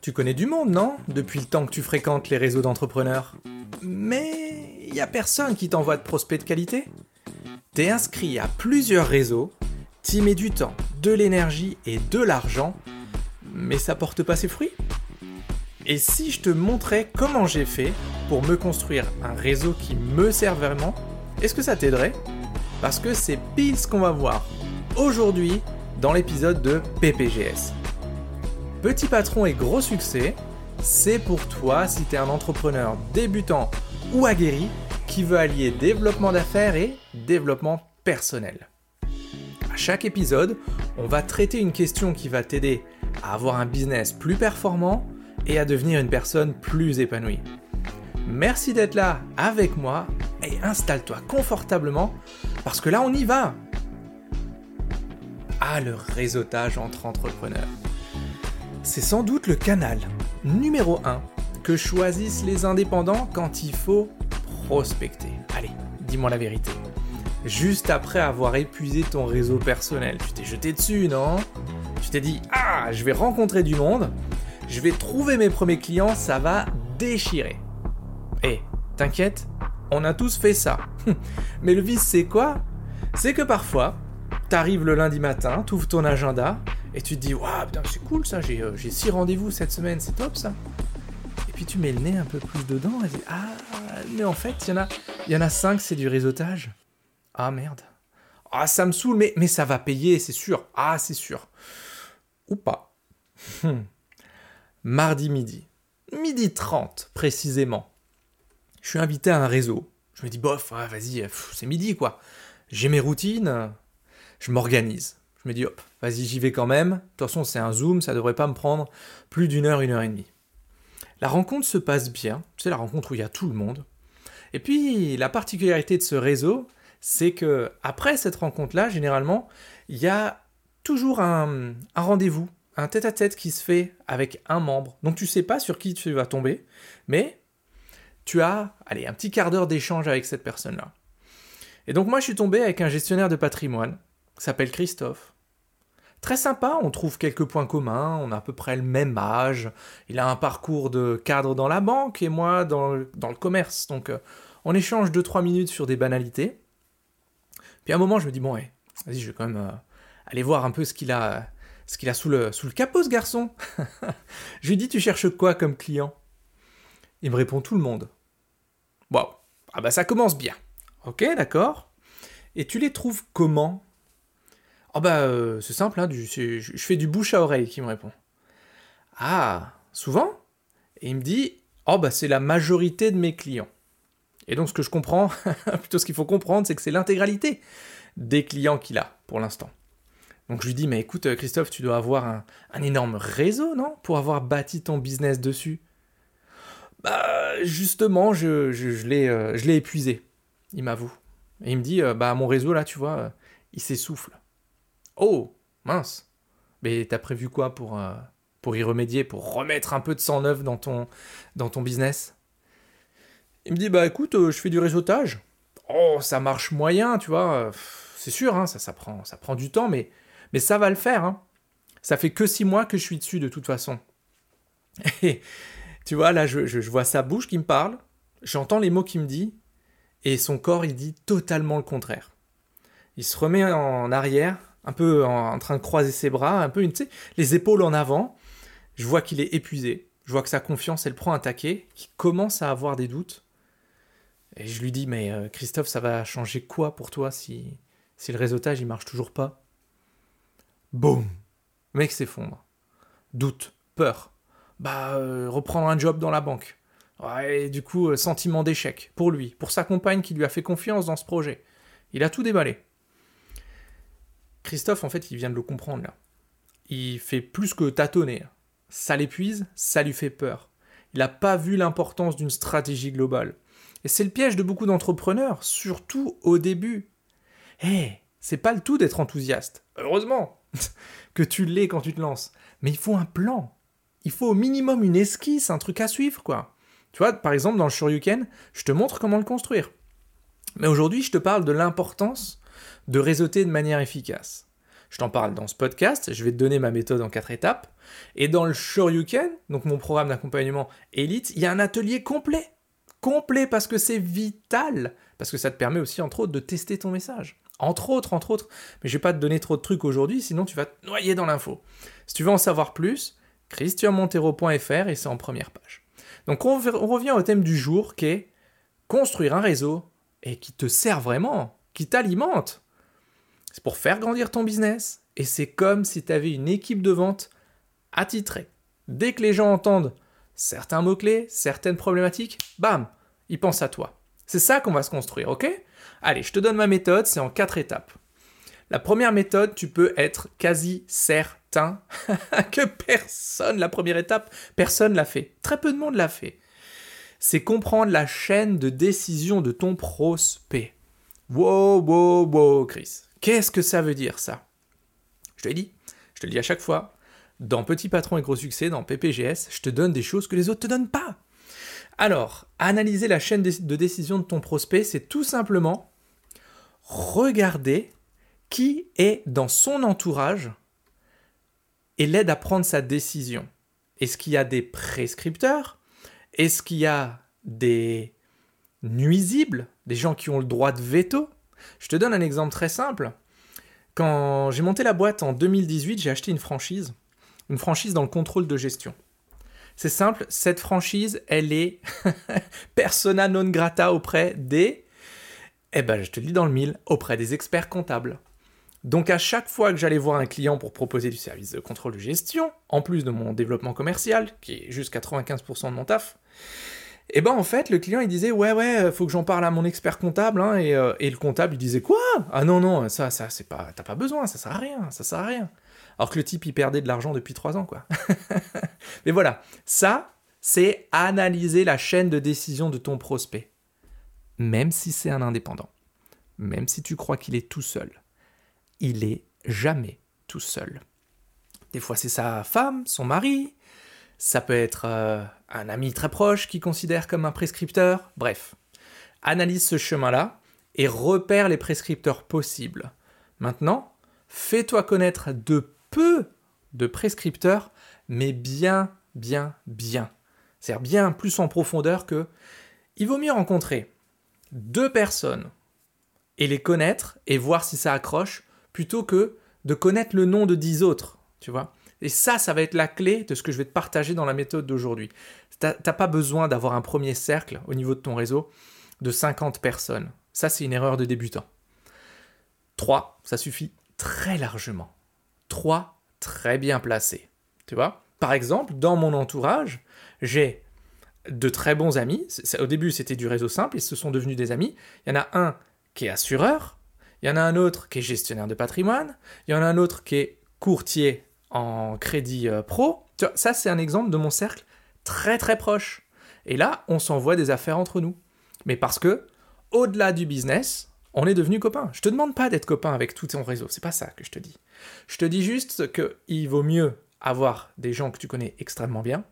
Tu connais du monde, non? Depuis le temps que tu fréquentes les réseaux d'entrepreneurs. Mais il y a personne qui t'envoie de prospects de qualité. T'es inscrit à plusieurs réseaux, t'y mets du temps, de l'énergie et de l'argent, mais ça porte pas ses fruits Et si je te montrais comment j'ai fait pour me construire un réseau qui me sert vraiment, est-ce que ça t'aiderait? Parce que c'est pile ce qu'on va voir aujourd'hui dans l'épisode de PPGS. Petit patron et gros succès, c'est pour toi si tu es un entrepreneur débutant ou aguerri qui veut allier développement d'affaires et développement personnel. À chaque épisode, on va traiter une question qui va t'aider à avoir un business plus performant et à devenir une personne plus épanouie. Merci d'être là avec moi et installe-toi confortablement parce que là on y va. Ah, le réseautage entre entrepreneurs. C'est sans doute le canal numéro 1 que choisissent les indépendants quand il faut prospecter. Allez, dis-moi la vérité. Juste après avoir épuisé ton réseau personnel, tu t'es jeté dessus, non? Tu t'es dit Ah, je vais rencontrer du monde, je vais trouver mes premiers clients, ça va déchirer. Eh, t'inquiète, on a tous fait ça. Mais le vice, c'est quoi? C'est que parfois, t'arrives le lundi matin, t'ouvres ton agenda et tu te dis Waouh, putain, c'est cool ça, j'ai 6 euh, rendez-vous cette semaine, c'est top ça. Et puis tu mets le nez un peu plus dedans et dis Ah, mais en fait, il y en a, y en a 5, c'est du réseautage. Ah merde. Ah, ça me saoule, mais, ça va payer, c'est sûr. Ah, c'est sûr. Ou pas. Hmm. Mardi midi. Midi 30, précisément. Je suis invité à un réseau. Je me dis, bof, vas-y, c'est midi, quoi. J'ai mes routines, je m'organise. Je me dis, hop, vas-y, j'y vais quand même. De toute façon, c'est un Zoom, ça devrait pas me prendre plus d'une heure, une heure et demie. La rencontre se passe bien. C'est la rencontre où il y a tout le monde. Et puis, la particularité de ce réseau, c'est que après cette rencontre-là, généralement, il y a toujours un, rendez-vous, un tête-à-tête qui se fait avec un membre. Donc tu sais pas sur qui tu vas tomber, mais tu as, allez, un petit quart d'heure d'échange avec cette personne-là. Et donc moi, je suis tombé avec un gestionnaire de patrimoine, qui s'appelle Christophe. Très sympa, on trouve quelques points communs, on a à peu près le même âge, il a un parcours de cadre dans la banque et moi dans le, commerce, donc euh, on échange 2-3 minutes sur des banalités. Puis à un moment, je me dis, bon, ouais, vas-y, je vais quand même euh, aller voir un peu ce qu'il a, ce qu'il a sous le, sous le capot, ce garçon. je lui dis, tu cherches quoi comme client? Il me répond, tout le monde. Wow, ah bah ça commence bien. Ok, d'accord. Et tu les trouves comment? Ah bah euh, c'est simple, hein, je, fais du bouche à oreille qui me répond. Ah, souvent? Et il me dit, oh bah c'est la majorité de mes clients. Et donc ce que je comprends, plutôt ce qu'il faut comprendre, c'est que c'est l'intégralité des clients qu'il a pour l'instant. Donc je lui dis, mais écoute Christophe, tu dois avoir un, énorme réseau, non? Pour avoir bâti ton business dessus. Bah justement, je, je, euh, l'ai épuisé, il m'avoue. Et il me dit, euh, bah mon réseau là, tu vois, euh, il s'essouffle. Oh, mince. Mais t'as prévu quoi pour, pour y remédier, pour remettre un peu de sang neuf dans ton, dans ton business? Il me dit bah écoute, euh, je fais du réseautage. Oh, ça marche moyen, tu vois. C'est sûr, hein, ça, ça, prend, ça prend du temps, mais, mais ça va le faire. Hein. Ça fait que six mois que je suis dessus de toute façon. Et tu vois, là, je, je, vois sa bouche qui me parle, j'entends les mots qu'il me dit, et son corps, il dit totalement le contraire. Il se remet en arrière, un peu en, train de croiser ses bras, un peu, les épaules en avant. Je vois qu'il est épuisé. Je vois que sa confiance, elle prend un taquet, qu'il commence à avoir des doutes. Et je lui dis, mais euh, Christophe, ça va changer quoi pour toi si, si le réseautage il marche toujours pas? Boum mec s'effondre. Doute, peur. Bah, euh, reprendre un job dans la banque. Et du coup, euh, sentiment d'échec pour lui, pour sa compagne qui lui a fait confiance dans ce projet. Il a tout déballé. Christophe, en fait, il vient de le comprendre là. Il fait plus que tâtonner. Ça l'épuise, ça lui fait peur. Il n'a pas vu l'importance d'une stratégie globale. Et c'est le piège de beaucoup d'entrepreneurs, surtout au début. Eh, c'est pas le tout d'être enthousiaste. Heureusement que tu l'es quand tu te lances. Mais il faut un plan. Il faut au minimum une esquisse, un truc à suivre, quoi. Tu vois, par exemple, dans le Shoryuken, je te montre comment le construire. Mais aujourd'hui, je te parle de l'importance de réseauter de manière efficace. Je t'en parle dans ce podcast, je vais te donner ma méthode en quatre étapes. Et dans le Shoryuken, donc mon programme d'accompagnement élite, il y a un atelier complet. Complet parce que c'est vital. Parce que ça te permet aussi, entre autres, de tester ton message. Entre autres, entre autres. Mais je vais pas te donner trop de trucs aujourd'hui, sinon tu vas te noyer dans l'info. Si tu veux en savoir plus, christianmontero.fr et c'est en première page. Donc on, on revient au thème du jour qui est construire un réseau et qui te sert vraiment, qui t'alimente. C'est pour faire grandir ton business et c'est comme si tu avais une équipe de vente attitrée. Dès que les gens entendent certains mots-clés, certaines problématiques, bam, ils pensent à toi. C'est ça qu'on va se construire, ok? Allez, je te donne ma méthode, c'est en quatre étapes. La première méthode, tu peux être quasi certain que personne, la première étape, personne l'a fait. Très peu de monde l'a fait. C'est comprendre la chaîne de décision de ton prospect. Wow, wow, wow, Chris. Qu'est-ce que ça veut dire ça? Je te l'ai dit, je te le dis à chaque fois. Dans Petit Patron et Gros Succès, dans PPGS, je te donne des choses que les autres te donnent pas. Alors, analyser la chaîne de décision de ton prospect, c'est tout simplement regarder qui est dans son entourage et l'aide à prendre sa décision. Est-ce qu'il y a des prescripteurs? Est-ce qu'il y a des nuisibles Des gens qui ont le droit de veto Je te donne un exemple très simple. Quand j'ai monté la boîte en 2018, j'ai acheté une franchise. Une franchise dans le contrôle de gestion. C'est simple, cette franchise, elle est persona non grata auprès des... Eh ben, je te le dis dans le mille, auprès des experts comptables. Donc à chaque fois que j'allais voir un client pour proposer du service de contrôle de gestion, en plus de mon développement commercial, qui est juste 95% de mon taf, et eh ben en fait le client il disait ouais ouais faut que j'en parle à mon expert comptable hein, et, euh, et, le comptable il disait quoi? Ah non non ça ça c'est pas t'as pas besoin ça sert à rien ça sert à rien alors que le type, il perdait de l'argent depuis trois ans, quoi. Mais voilà, ça, c'est analyser la chaîne de décision de ton prospect. Même si c'est un indépendant, même si tu crois qu'il est tout seul, il est jamais tout seul. Des fois, c'est sa femme, son mari, ça peut être euh, un ami très proche qui considère comme un prescripteur, bref. Analyse ce chemin-là et repère les prescripteurs possibles. Maintenant, fais-toi connaître de peu de prescripteurs, mais bien, bien, bien. C'est-à-dire bien plus en profondeur que il vaut mieux rencontrer deux personnes et les connaître et voir si ça accroche plutôt que de connaître le nom de dix autres, tu vois. Et ça, ça va être la clé de ce que je vais te partager dans la méthode d'aujourd'hui. T'as pas besoin d'avoir un premier cercle au niveau de ton réseau de 50 personnes. Ça, c'est une erreur de débutant. Trois, ça suffit très largement trois très bien placés. Tu vois? Par exemple, dans mon entourage, j'ai de très bons amis. Au début, c'était du réseau simple, ils se sont devenus des amis. Il y en a un qui est assureur, il y en a un autre qui est gestionnaire de patrimoine, il y en a un autre qui est courtier en crédit euh, pro. Ça, c'est un exemple de mon cercle très très proche. Et là, on s'envoie des affaires entre nous. Mais parce que, au-delà du business, on est devenu copains. Je te demande pas d'être copain avec tout ton réseau, c'est pas ça que je te dis. Je te dis juste qu'il vaut mieux avoir des gens que tu connais extrêmement bien,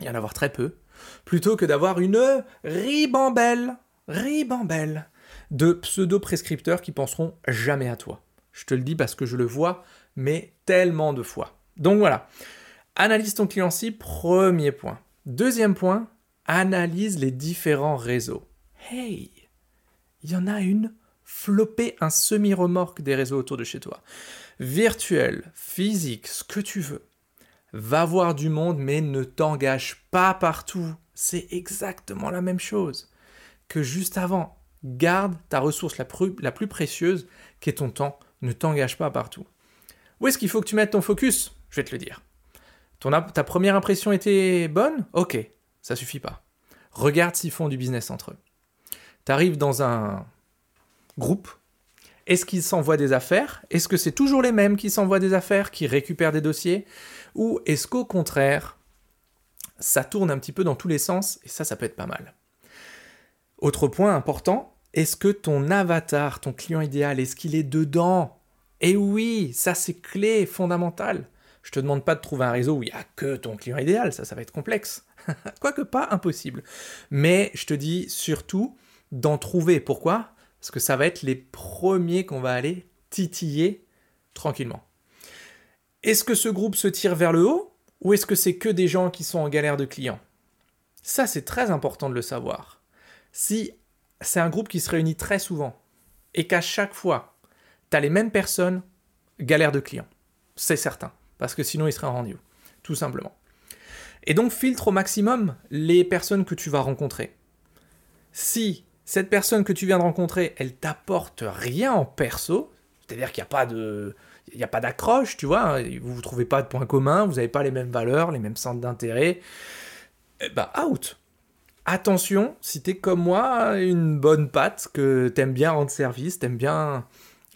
et en avoir très peu, plutôt que d'avoir une ribambelle, ribambelle de pseudo-prescripteurs qui penseront jamais à toi. Je te le dis parce que je le vois, mais tellement de fois. Donc voilà, analyse ton client cible, premier point. Deuxième point, analyse les différents réseaux. Hey, il y en a une flopper un semi-remorque des réseaux autour de chez toi. Virtuel, physique, ce que tu veux. Va voir du monde, mais ne t'engage pas partout. C'est exactement la même chose que juste avant. Garde ta ressource la la plus précieuse, qui est ton temps. Ne t'engage pas partout. Où est-ce qu'il faut que tu mettes ton focus? Je vais te le dire. Ta première impression était bonne? Ok, ça suffit pas. Regarde s'ils font du business entre eux. Tu arrives dans un groupe Est-ce qu'ils s'envoient des affaires? Est-ce que c'est toujours les mêmes qui s'envoient des affaires, qui récupèrent des dossiers? Ou est-ce qu'au contraire, ça tourne un petit peu dans tous les sens et ça, ça peut être pas mal? Autre point important, est-ce que ton avatar, ton client idéal, est-ce qu'il est dedans? Et oui, ça c'est clé, fondamental. Je te demande pas de trouver un réseau où il n'y a que ton client idéal, ça, ça va être complexe. Quoique pas impossible. Mais je te dis surtout d'en trouver. Pourquoi? Parce que ça va être les premiers qu'on va aller titiller tranquillement. Est-ce que ce groupe se tire vers le haut ou est-ce que c'est que des gens qui sont en galère de clients? Ça, c'est très important de le savoir. Si c'est un groupe qui se réunit très souvent et qu'à chaque fois, tu les mêmes personnes, galère de clients. C'est certain. Parce que sinon, il serait en rendez-vous. Tout simplement. Et donc, filtre au maximum les personnes que tu vas rencontrer. Si cette personne que tu viens de rencontrer, elle t'apporte rien en perso, c'est-à-dire qu'il n'y a pas de, il n'y a pas d'accroche, tu vois, vous ne trouvez pas de points communs, vous n'avez pas les mêmes valeurs, les mêmes centres d'intérêt, bah out. Attention, si t'es comme moi, une bonne patte, que t'aimes bien rendre service, t'aimes bien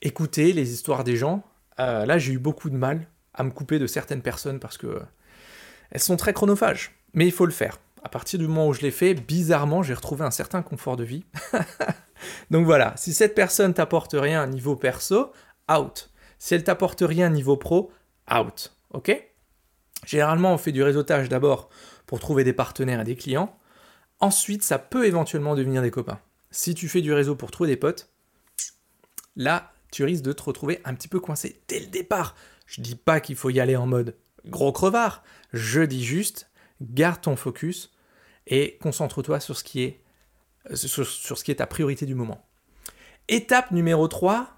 écouter les histoires des gens, euh, là j'ai eu beaucoup de mal à me couper de certaines personnes parce que elles sont très chronophages. Mais il faut le faire. À partir du moment où je l'ai fait, bizarrement, j'ai retrouvé un certain confort de vie. Donc voilà, si cette personne t'apporte rien niveau perso, out. Si elle t'apporte rien niveau pro, out. Ok? Généralement, on fait du réseautage d'abord pour trouver des partenaires et des clients. Ensuite, ça peut éventuellement devenir des copains. Si tu fais du réseau pour trouver des potes, là, tu risques de te retrouver un petit peu coincé dès le départ. Je dis pas qu'il faut y aller en mode gros crevard. Je dis juste, garde ton focus et concentre-toi sur ce qui est sur, sur, ce qui est ta priorité du moment. Étape numéro 3,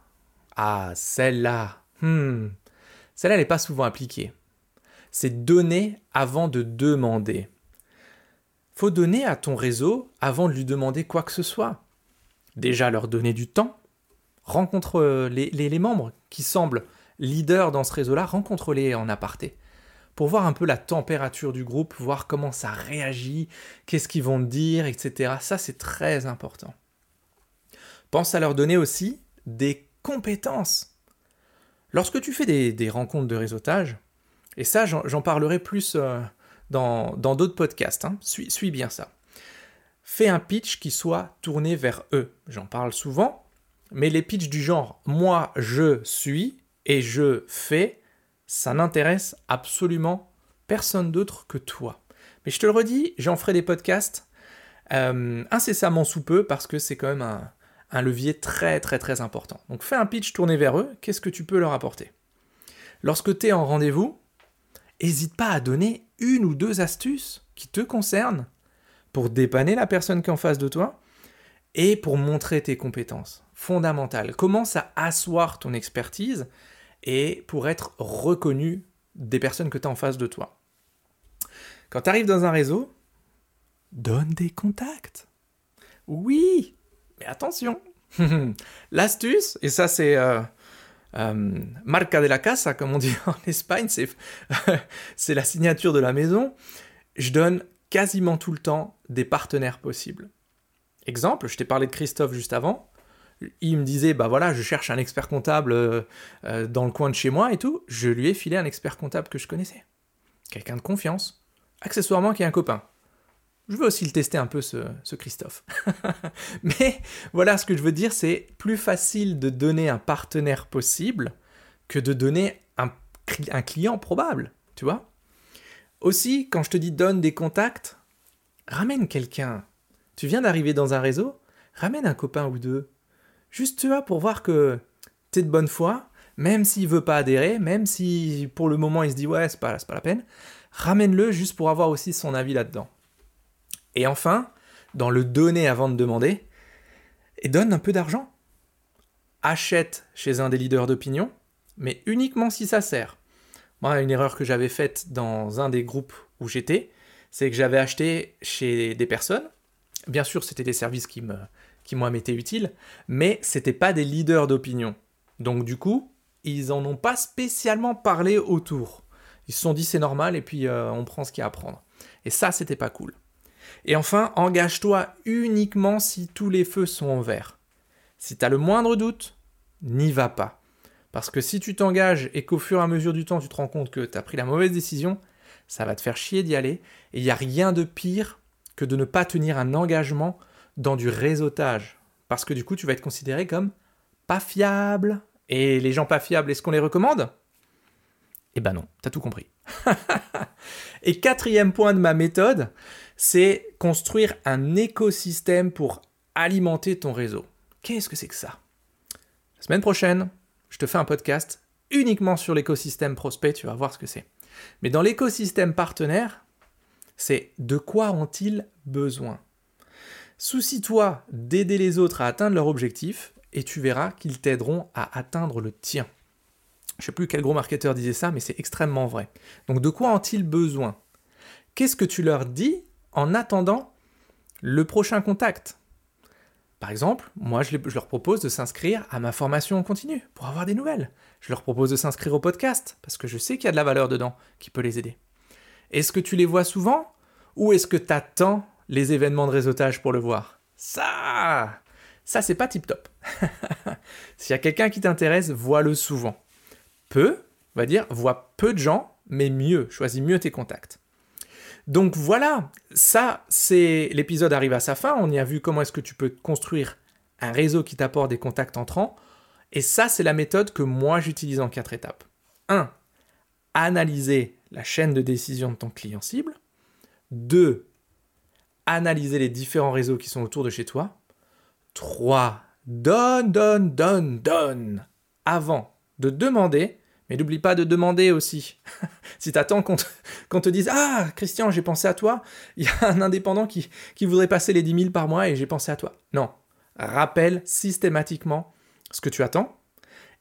ah, celle-là. Hmm. Celle-là, elle n'est pas souvent appliquée. C'est donner avant de demander. Faut donner à ton réseau avant de lui demander quoi que ce soit. Déjà leur donner du temps. Rencontre euh, les, membres qui semblent leaders dans ce réseau-là, rencontre-les en aparté pour voir un peu la température du groupe, voir comment ça réagit, qu'est-ce qu'ils vont dire, etc. Ça, c'est très important. Pense à leur donner aussi des compétences. Lorsque tu fais des, rencontres de réseautage, et ça j'en parlerai plus euh, dans d'autres podcasts, hein, suis, bien ça. Fais un pitch qui soit tourné vers eux. J'en parle souvent, mais les pitchs du genre moi je suis et je fais, ça n'intéresse absolument personne d'autre que toi. Mais je te le redis, j'en ferai des podcasts euh, incessamment sous peu parce que c'est quand même un, un levier très très très important. Donc fais un pitch tourné vers eux, qu'est-ce que tu peux leur apporter? Lorsque tu es en rendez-vous, n'hésite pas à donner une ou deux astuces qui te concernent pour dépanner la personne qui est en face de toi et pour montrer tes compétences fondamentales. Commence à asseoir ton expertise et pour être reconnu des personnes que tu as en face de toi. Quand tu arrives dans un réseau, donne des contacts. Oui, mais attention, l'astuce, et ça c'est euh, euh, marca de la casa, comme on dit en Espagne, c'est la signature de la maison, je donne quasiment tout le temps des partenaires possibles. Exemple, je t'ai parlé de Christophe juste avant, il me disait, bah voilà, je cherche un expert comptable euh, dans le coin de chez moi et tout, je lui ai filé un expert comptable que je connaissais. Quelqu'un de confiance, accessoirement qui est un copain. Je veux aussi le tester un peu, ce, Christophe. Mais voilà, ce que je veux dire, c'est plus facile de donner un partenaire possible que de donner un, un client probable, tu vois. Aussi, quand je te dis donne des contacts, ramène quelqu'un. Tu viens d'arriver dans un réseau, ramène un copain ou deux. Juste, tu vois, pour voir que tu es de bonne foi, même s'il veut pas adhérer, même si pour le moment il se dit ouais, c'est pas, pas la peine, ramène-le juste pour avoir aussi son avis là-dedans. Et enfin, dans le donner avant de demander, et donne un peu d'argent. Achète chez un des leaders d'opinion, mais uniquement si ça sert. Moi, une erreur que j'avais faite dans un des groupes où j'étais, c'est que j'avais acheté chez des personnes. Bien sûr, c'était des services qui, me, moi m'étaient utiles, mais c'était pas des leaders d'opinion. Donc du coup, ils en ont pas spécialement parlé autour. Ils se sont dit c'est normal et puis euh, on prend ce qu'il y a à prendre. Et ça, c'était pas cool. Et enfin, engage-toi uniquement si tous les feux sont en vert. Si tu as le moindre doute, n'y va pas. Parce que si tu t'engages et qu'au fur et à mesure du temps tu te rends compte que tu as pris la mauvaise décision, ça va te faire chier d'y aller. Et il n'y a rien de pire que de ne pas tenir un engagement dans du réseautage. Parce que du coup, tu vas être considéré comme pas fiable. Et les gens pas fiables, est-ce qu'on les recommande? Eh ben non, t'as tout compris. et quatrième point de ma méthode, c'est construire un écosystème pour alimenter ton réseau. Qu'est-ce que c'est que ça? La semaine prochaine, je te fais un podcast uniquement sur l'écosystème prospect, tu vas voir ce que c'est. Mais dans l'écosystème partenaire, c'est de quoi ont-ils besoin? Soucie-toi d'aider les autres à atteindre leur objectif et tu verras qu'ils t'aideront à atteindre le tien. Je ne sais plus quel gros marketeur disait ça, mais c'est extrêmement vrai. Donc de quoi ont-ils besoin? Qu'est-ce que tu leur dis en attendant le prochain contact? Par exemple, moi je, leur propose de s'inscrire à ma formation en continu pour avoir des nouvelles. Je leur propose de s'inscrire au podcast parce que je sais qu'il y a de la valeur dedans qui peut les aider. Est-ce que tu les vois souvent ou est-ce que tu attends les événements de réseautage pour le voir Ça ça, c'est pas tip top. S'il y a quelqu'un qui t'intéresse, vois-le souvent. Peu, on va dire, vois peu de gens, mais mieux. Choisis mieux tes contacts. Donc voilà, ça, c'est l'épisode arrive à sa fin. On y a vu comment est-ce que tu peux construire un réseau qui t'apporte des contacts entrants. Et ça, c'est la méthode que moi j'utilise en quatre étapes. 1. Analyser la chaîne de décision de ton client cible. 2. Analyser les différents réseaux qui sont autour de chez toi. 3. Donne, donne, donne, donne. Avant de demander, mais n'oublie pas de demander aussi. si tu attends qu'on te, dise Ah, Christian, j'ai pensé à toi, il y a un indépendant qui, qui voudrait passer les 10 000 par mois et j'ai pensé à toi. Non. Rappelle systématiquement ce que tu attends.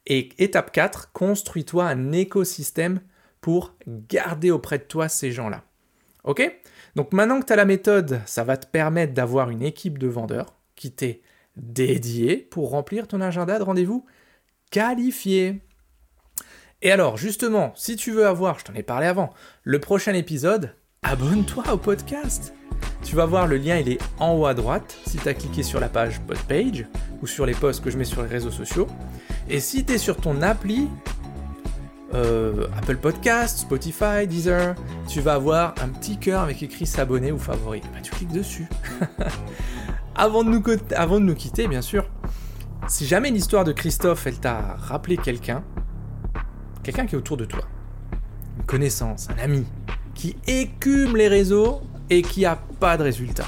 Et étape 4, construis-toi un écosystème pour garder auprès de toi ces gens-là. Ok? Donc maintenant que tu as la méthode, ça va te permettre d'avoir une équipe de vendeurs qui t'est dédié pour remplir ton agenda de rendez-vous qualifié. Et alors, justement, si tu veux avoir, je t'en ai parlé avant, le prochain épisode, abonne-toi au podcast. Tu vas voir, le lien il est en haut à droite si tu as cliqué sur la page Podpage ou sur les posts que je mets sur les réseaux sociaux. Et si tu es sur ton appli, euh, Apple Podcast, Spotify, Deezer, tu vas avoir un petit cœur avec écrit s'abonner ou favori. Bah, tu cliques dessus. Avant de, nous, avant de nous quitter, bien sûr, si jamais l'histoire de Christophe, elle t'a rappelé quelqu'un, quelqu'un qui est autour de toi, une connaissance, un ami, qui écume les réseaux et qui a pas de résultat,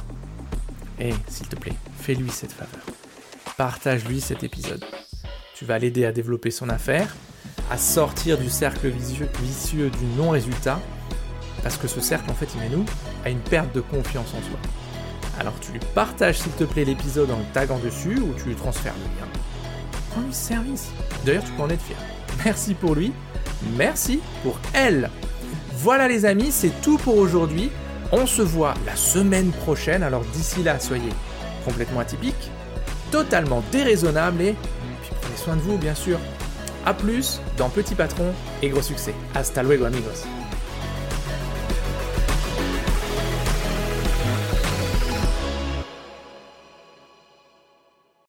eh, s'il te plaît, fais-lui cette faveur. Partage-lui cet épisode. Tu vas l'aider à développer son affaire, à sortir du cercle vicieux, du non-résultat, parce que ce cercle, en fait, il mène nous à une perte de confiance en soi. Alors tu lui partages s'il te plaît l'épisode en le taguant dessus ou tu lui transfères le lien. Rends-lui service. D'ailleurs tu peux en être fier. Merci pour lui. Merci pour elle. Voilà les amis, c'est tout pour aujourd'hui. On se voit la semaine prochaine. Alors d'ici là, soyez complètement atypiques, totalement déraisonnables et puis prenez soin de vous bien sûr. A plus dans Petit Patron et gros succès. Hasta luego amigos.